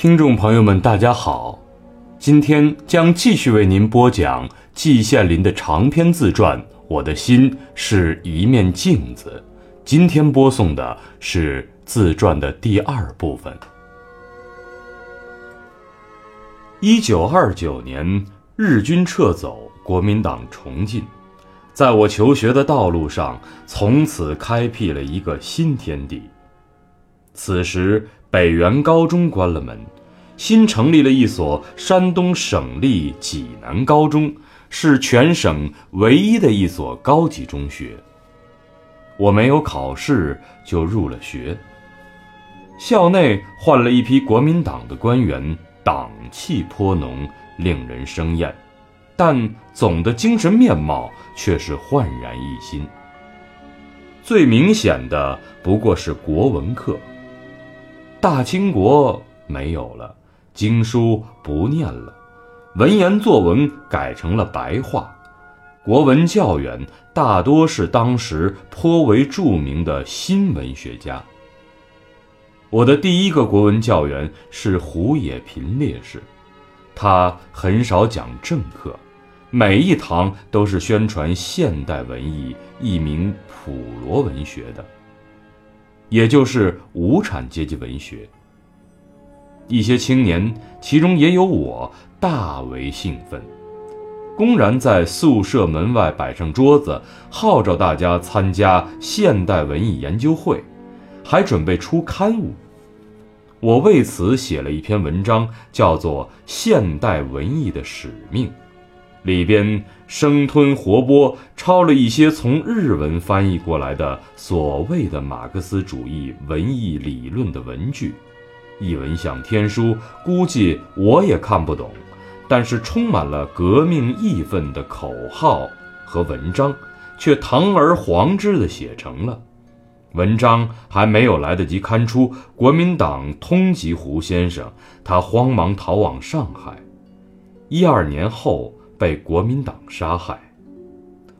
听众朋友们，大家好，今天将继续为您播讲季羡林的长篇自传《我的心是一面镜子》。今天播送的是自传的第二部分。一九二九年，日军撤走，国民党重进，在我求学的道路上，从此开辟了一个新天地。此时。北原高中关了门，新成立了一所山东省立济南高中，是全省唯一的一所高级中学。我没有考试就入了学。校内换了一批国民党的官员，党气颇浓，令人生厌，但总的精神面貌却是焕然一新。最明显的不过是国文课。大清国没有了，经书不念了，文言作文改成了白话，国文教员大多是当时颇为著名的新文学家。我的第一个国文教员是胡也频烈士，他很少讲正课，每一堂都是宣传现代文艺，一名普罗文学的。也就是无产阶级文学。一些青年，其中也有我，大为兴奋，公然在宿舍门外摆上桌子，号召大家参加现代文艺研究会，还准备出刊物。我为此写了一篇文章，叫做《现代文艺的使命》。里边生吞活剥抄了一些从日文翻译过来的所谓的马克思主义文艺理论的文句，一文像天书，估计我也看不懂，但是充满了革命义愤的口号和文章，却堂而皇之的写成了。文章还没有来得及刊出，国民党通缉胡先生，他慌忙逃往上海。一二年后。被国民党杀害，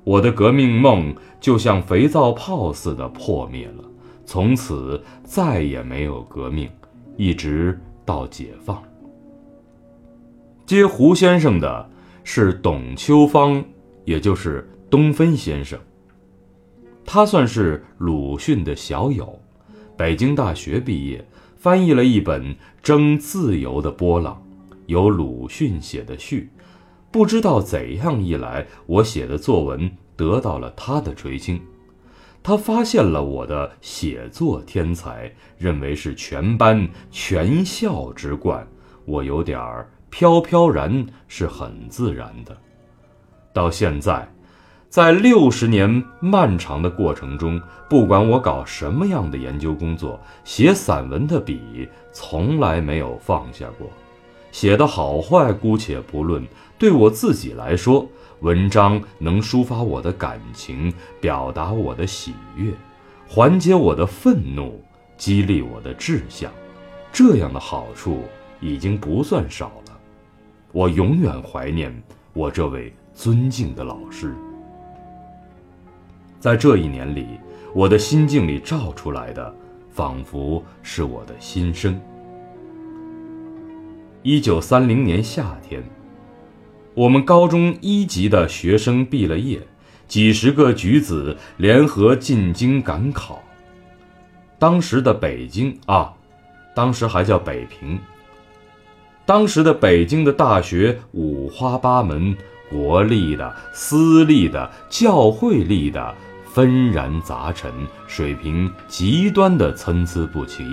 我的革命梦就像肥皂泡似的破灭了。从此再也没有革命，一直到解放。接胡先生的是董秋芳，也就是东芬先生。他算是鲁迅的小友，北京大学毕业，翻译了一本《争自由的波浪》，有鲁迅写的序。不知道怎样一来，我写的作文得到了他的垂青，他发现了我的写作天才，认为是全班全校之冠。我有点儿飘飘然，是很自然的。到现在，在六十年漫长的过程中，不管我搞什么样的研究工作，写散文的笔从来没有放下过。写的好坏姑且不论，对我自己来说，文章能抒发我的感情，表达我的喜悦，缓解我的愤怒，激励我的志向，这样的好处已经不算少了。我永远怀念我这位尊敬的老师。在这一年里，我的心境里照出来的，仿佛是我的心声。一九三零年夏天，我们高中一级的学生毕了业，几十个举子联合进京赶考。当时的北京啊，当时还叫北平。当时的北京的大学五花八门，国立的、私立的、教会立的，纷然杂陈，水平极端的参差不齐，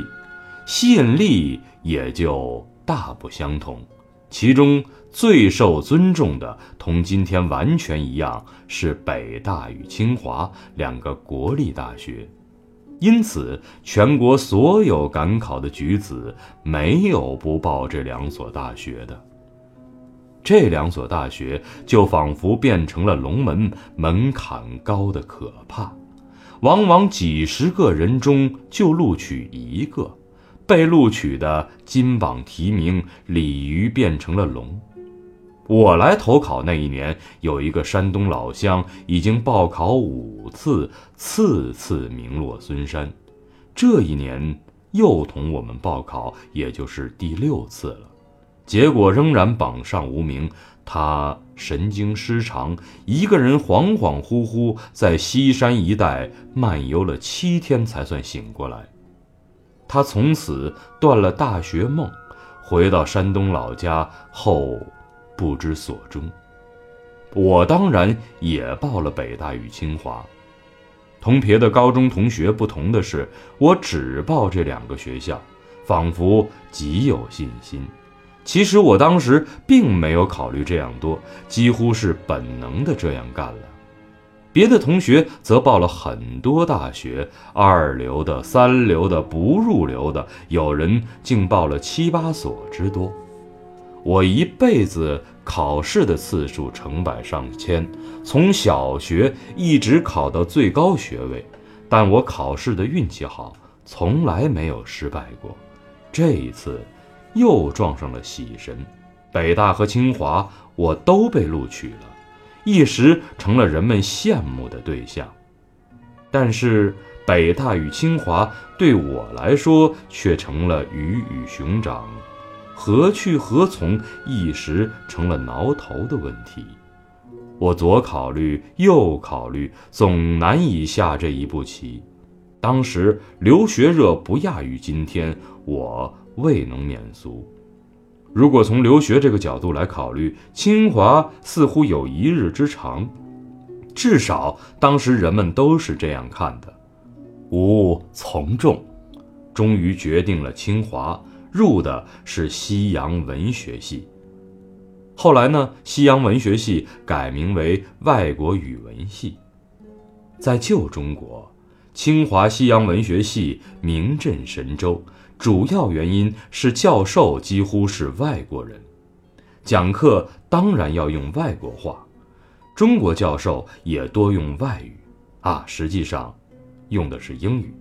吸引力也就。大不相同，其中最受尊重的，同今天完全一样，是北大与清华两个国立大学。因此，全国所有赶考的举子，没有不报这两所大学的。这两所大学就仿佛变成了龙门，门槛高的可怕，往往几十个人中就录取一个。被录取的金榜题名，鲤鱼变成了龙。我来投考那一年，有一个山东老乡已经报考五次，次次名落孙山。这一年，又同我们报考，也就是第六次了，结果仍然榜上无名。他神经失常，一个人恍恍惚惚在西山一带漫游了七天，才算醒过来。他从此断了大学梦，回到山东老家后，不知所终。我当然也报了北大与清华。同别的高中同学不同的是，我只报这两个学校，仿佛极有信心。其实我当时并没有考虑这样多，几乎是本能的这样干了。别的同学则报了很多大学，二流的、三流的、不入流的，有人竟报了七八所之多。我一辈子考试的次数成百上千，从小学一直考到最高学位，但我考试的运气好，从来没有失败过。这一次，又撞上了喜神，北大和清华我都被录取了，一时成了人们羡慕的对象。但是北大与清华对我来说却成了鱼与熊掌。何去何从，一时成了挠头的问题。我左考虑，右考虑，总难以下这一步棋。当时留学热不亚于今天，我未能免俗。如果从留学这个角度来考虑，清华似乎有一日之长，至少当时人们都是这样看的。吾从众，终于决定了清华。入的是西洋文学系，后来呢，西洋文学系改名为外国语文系。在旧中国，清华西洋文学系名震神州，主要原因是教授几乎是外国人，讲课当然要用外国话，中国教授也多用外语，啊，实际上用的是英语。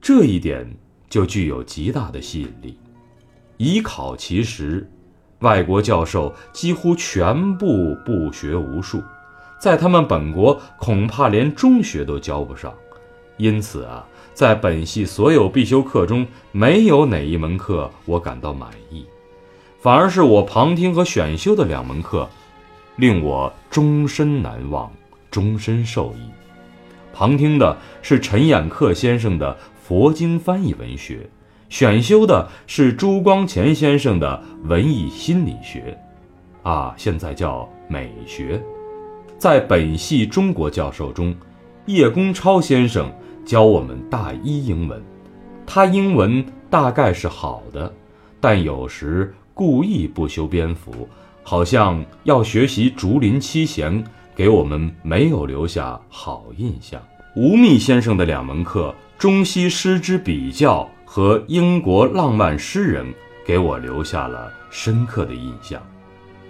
这一点。就具有极大的吸引力。以考其实，外国教授几乎全部不学无术，在他们本国恐怕连中学都教不上。因此啊，在本系所有必修课中，没有哪一门课我感到满意，反而是我旁听和选修的两门课，令我终身难忘，终身受益。旁听的是陈衍恪先生的。佛经翻译文学，选修的是朱光潜先生的文艺心理学，啊，现在叫美学。在本系中国教授中，叶公超先生教我们大一英文，他英文大概是好的，但有时故意不修边幅，好像要学习竹林七贤，给我们没有留下好印象。吴宓先生的两门课。中西诗之比较和英国浪漫诗人给我留下了深刻的印象。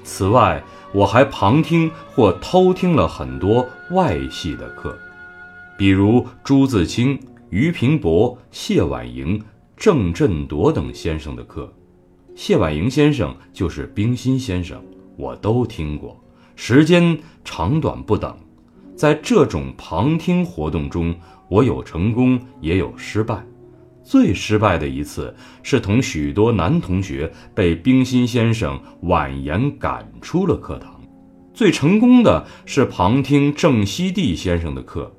此外，我还旁听或偷听了很多外系的课，比如朱自清、俞平伯、谢婉莹、郑振铎等先生的课。谢婉莹先生就是冰心先生，我都听过，时间长短不等。在这种旁听活动中，我有成功，也有失败。最失败的一次是同许多男同学被冰心先生婉言赶出了课堂。最成功的是旁听郑希娣先生的课。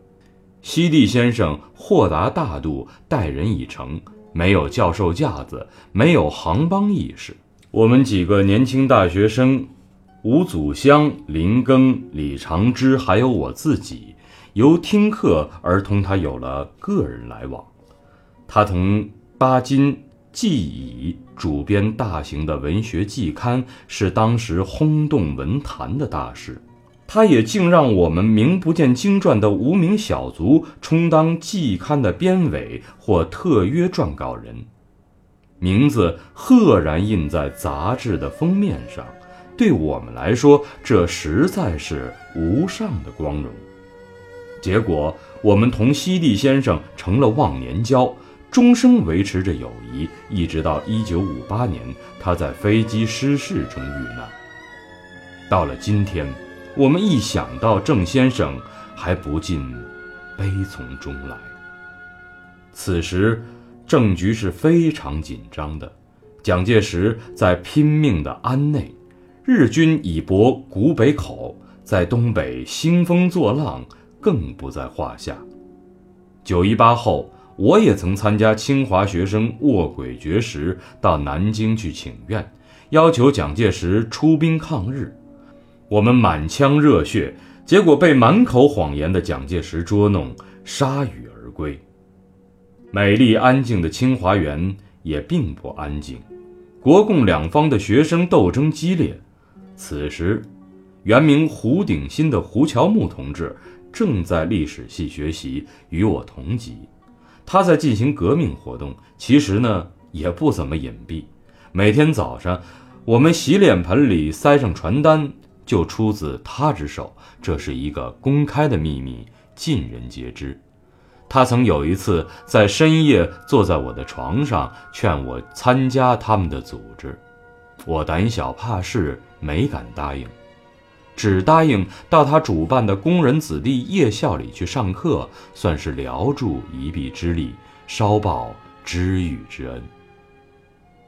希娣先生豁达大度，待人以诚，没有教授架子，没有行帮意识。我们几个年轻大学生。吴祖香、林庚、李长之，还有我自己，由听课而同他有了个人来往。他同巴金、季乙主编大型的文学季刊，是当时轰动文坛的大事。他也竟让我们名不见经传的无名小卒充当季刊的编委或特约撰稿人，名字赫然印在杂志的封面上。对我们来说，这实在是无上的光荣。结果，我们同西地先生成了忘年交，终生维持着友谊，一直到一九五八年，他在飞机失事中遇难。到了今天，我们一想到郑先生，还不禁悲从中来。此时，政局是非常紧张的。蒋介石在拼命的安内，日军已博古北口，在东北兴风作浪，更不在话下。九一八后，我也曾参加清华学生卧轨绝食，到南京去请愿，要求蒋介石出兵抗日。我们满腔热血，结果被满口谎言的蒋介石捉弄，铩羽而归。美丽安静的清华园也并不安静。国共两方的学生斗争激烈，此时，原名胡鼎新的胡乔木同志正在历史系学习，与我同级。他在进行革命活动，其实呢也不怎么隐蔽。每天早上，我们洗脸盆里塞上传单，就出自他之手，这是一个公开的秘密，尽人皆知。他曾有一次在深夜坐在我的床上，劝我参加他们的组织，我胆小怕事，没敢答应，只答应到他主办的工人子弟夜校里去上课，算是聊助一臂之力，稍报知遇之恩。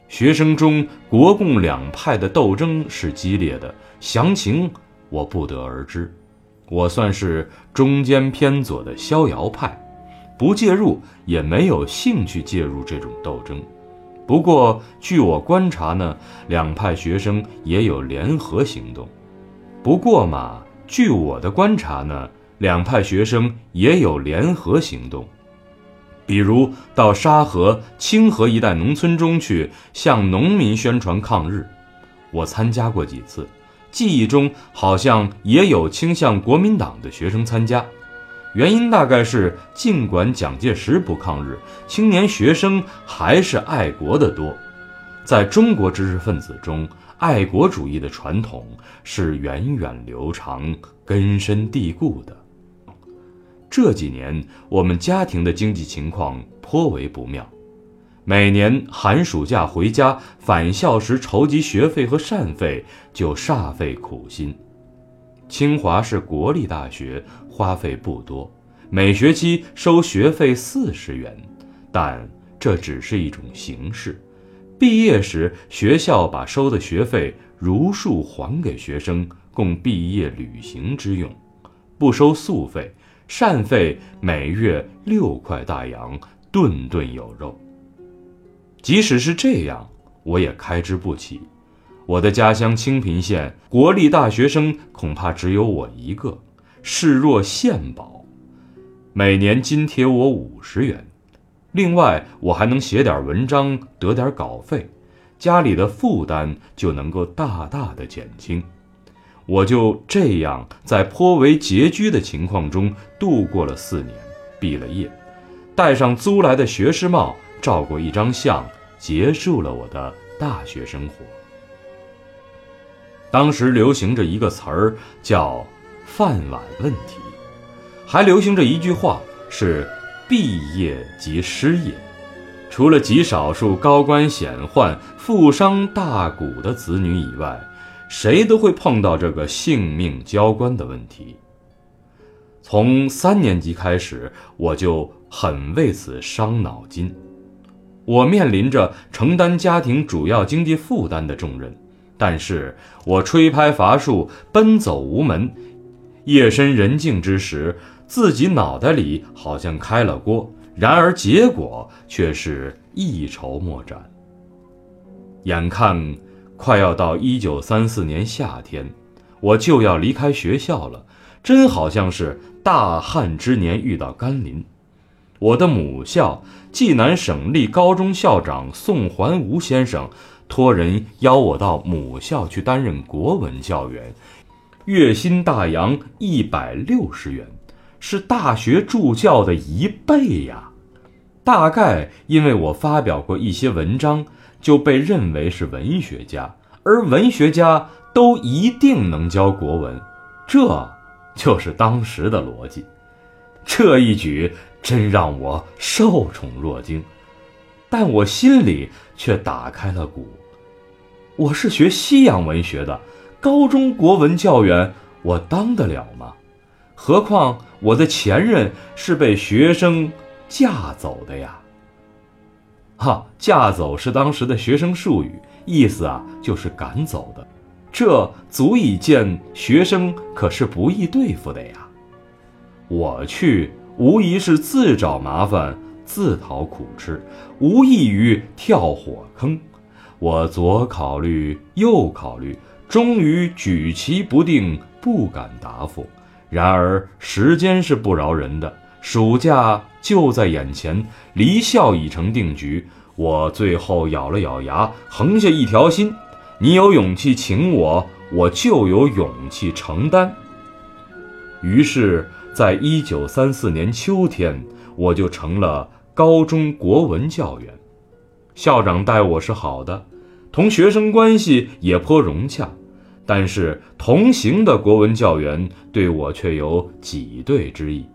学生中国共两派的斗争是激烈的，详情我不得而知，我算是中间偏左的逍遥派。不介入，也没有兴趣介入这种斗争。不过，据我观察呢，两派学生也有联合行动。不过嘛，据我的观察呢，两派学生也有联合行动，比如到沙河、清河一带农村中去向农民宣传抗日。我参加过几次，记忆中好像也有倾向国民党的学生参加。原因大概是，尽管蒋介石不抗日，青年学生还是爱国的多。在中国知识分子中，爱国主义的传统是源远流长、根深蒂固的。这几年，我们家庭的经济情况颇为不妙，每年寒暑假回家返校时筹集学费和膳费就煞费苦心。清华是国立大学。花费不多，每学期收学费四十元，但这只是一种形式。毕业时，学校把收的学费如数还给学生，供毕业旅行之用，不收宿费，膳费每月六块大洋，顿顿有肉。即使是这样，我也开支不起。我的家乡清平县国立大学生恐怕只有我一个。视若献宝，每年津贴我五十元，另外我还能写点文章得点稿费，家里的负担就能够大大的减轻。我就这样在颇为拮据的情况中度过了四年，毕了业，戴上租来的学士帽，照过一张相，结束了我的大学生活。当时流行着一个词儿叫。饭碗问题，还流行着一句话是“毕业即失业”。除了极少数高官显宦、富商大贾的子女以外，谁都会碰到这个性命交关的问题。从三年级开始，我就很为此伤脑筋。我面临着承担家庭主要经济负担的重任，但是我吹拍伐树，奔走无门。夜深人静之时，自己脑袋里好像开了锅，然而结果却是一筹莫展。眼看快要到一九三四年夏天，我就要离开学校了，真好像是大旱之年遇到甘霖。我的母校济南省立高中校长宋桓吾先生托人邀我到母校去担任国文教员。月薪大洋一百六十元，是大学助教的一倍呀！大概因为我发表过一些文章，就被认为是文学家，而文学家都一定能教国文，这就是当时的逻辑。这一举真让我受宠若惊，但我心里却打开了鼓。我是学西洋文学的。高中国文教员，我当得了吗？何况我的前任是被学生架走的呀。哈，架走是当时的学生术语，意思啊就是赶走的。这足以见学生可是不易对付的呀。我去，无疑是自找麻烦，自讨苦吃，无异于跳火坑。我左考虑，右考虑，终于举棋不定，不敢答复。然而时间是不饶人的，暑假就在眼前，离校已成定局。我最后咬了咬牙，横下一条心：你有勇气请我，我就有勇气承担。于是。在一九三四年秋天，我就成了高中国文教员。校长待我是好的，同学生关系也颇融洽。但是同行的国文教员对我却有挤兑之意。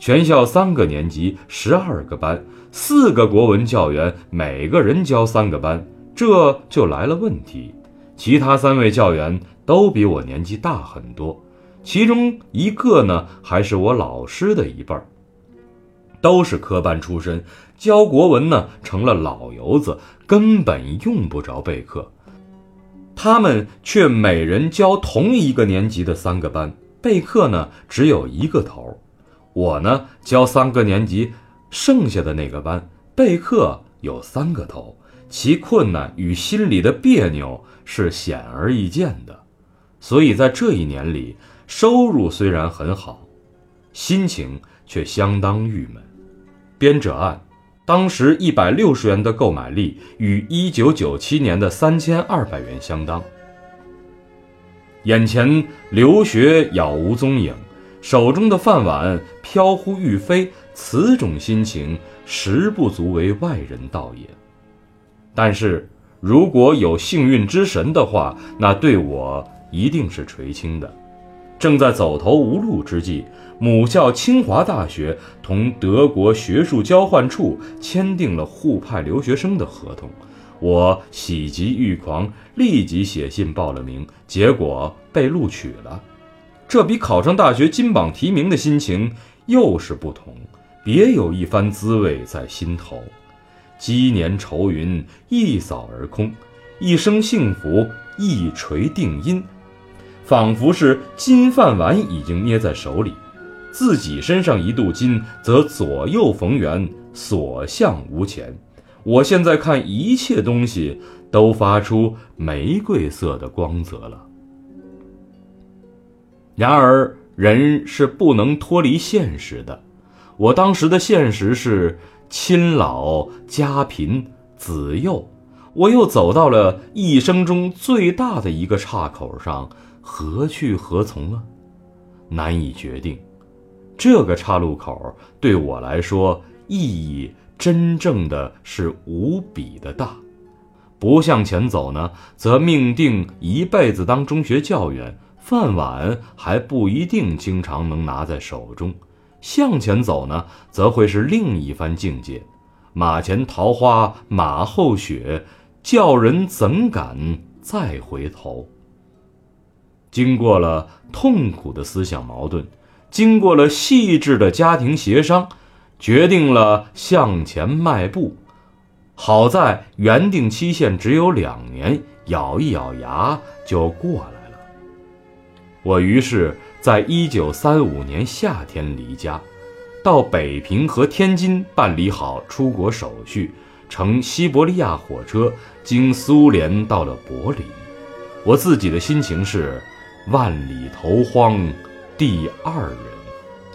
全校三个年级，十二个班，四个国文教员，每个人教三个班，这就来了问题。其他三位教员都比我年纪大很多。其中一个呢，还是我老师的一辈儿，都是科班出身，教国文呢成了老油子，根本用不着备课。他们却每人教同一个年级的三个班，备课呢只有一个头。我呢教三个年级，剩下的那个班备课有三个头，其困难与心里的别扭是显而易见的。所以在这一年里。收入虽然很好，心情却相当郁闷。编者按，当时一百六十元的购买力与一九九七年的三千二百元相当。眼前留学杳无踪影，手中的饭碗飘忽欲飞，此种心情实不足为外人道也。但是如果有幸运之神的话，那对我一定是垂青的。正在走投无路之际，母校清华大学同德国学术交换处签订了互派留学生的合同。我喜极欲狂，立即写信报了名，结果被录取了。这比考上大学金榜题名的心情又是不同，别有一番滋味在心头。积年愁云一扫而空，一生幸福一锤定音。仿佛是金饭碗已经捏在手里，自己身上一镀金，则左右逢源，所向无前。我现在看一切东西都发出玫瑰色的光泽了。然而人是不能脱离现实的，我当时的现实是亲老家贫子幼，我又走到了一生中最大的一个岔口上。何去何从啊？难以决定。这个岔路口对我来说意义真正的是无比的大。不向前走呢，则命定一辈子当中学教员，饭碗还不一定经常能拿在手中；向前走呢，则会是另一番境界。马前桃花马后雪，叫人怎敢再回头？经过了痛苦的思想矛盾，经过了细致的家庭协商，决定了向前迈步。好在原定期限只有两年，咬一咬牙就过来了。我于是在一九三五年夏天离家，到北平和天津办理好出国手续，乘西伯利亚火车经苏联到了柏林。我自己的心情是。万里投荒，第二人，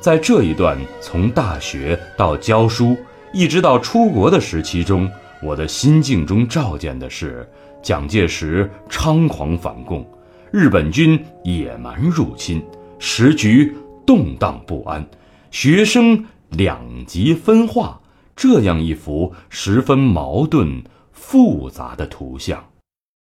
在这一段从大学到教书，一直到出国的时期中，我的心境中照见的是蒋介石猖狂反共，日本军野蛮入侵，时局动荡不安，学生两极分化，这样一幅十分矛盾复杂的图像。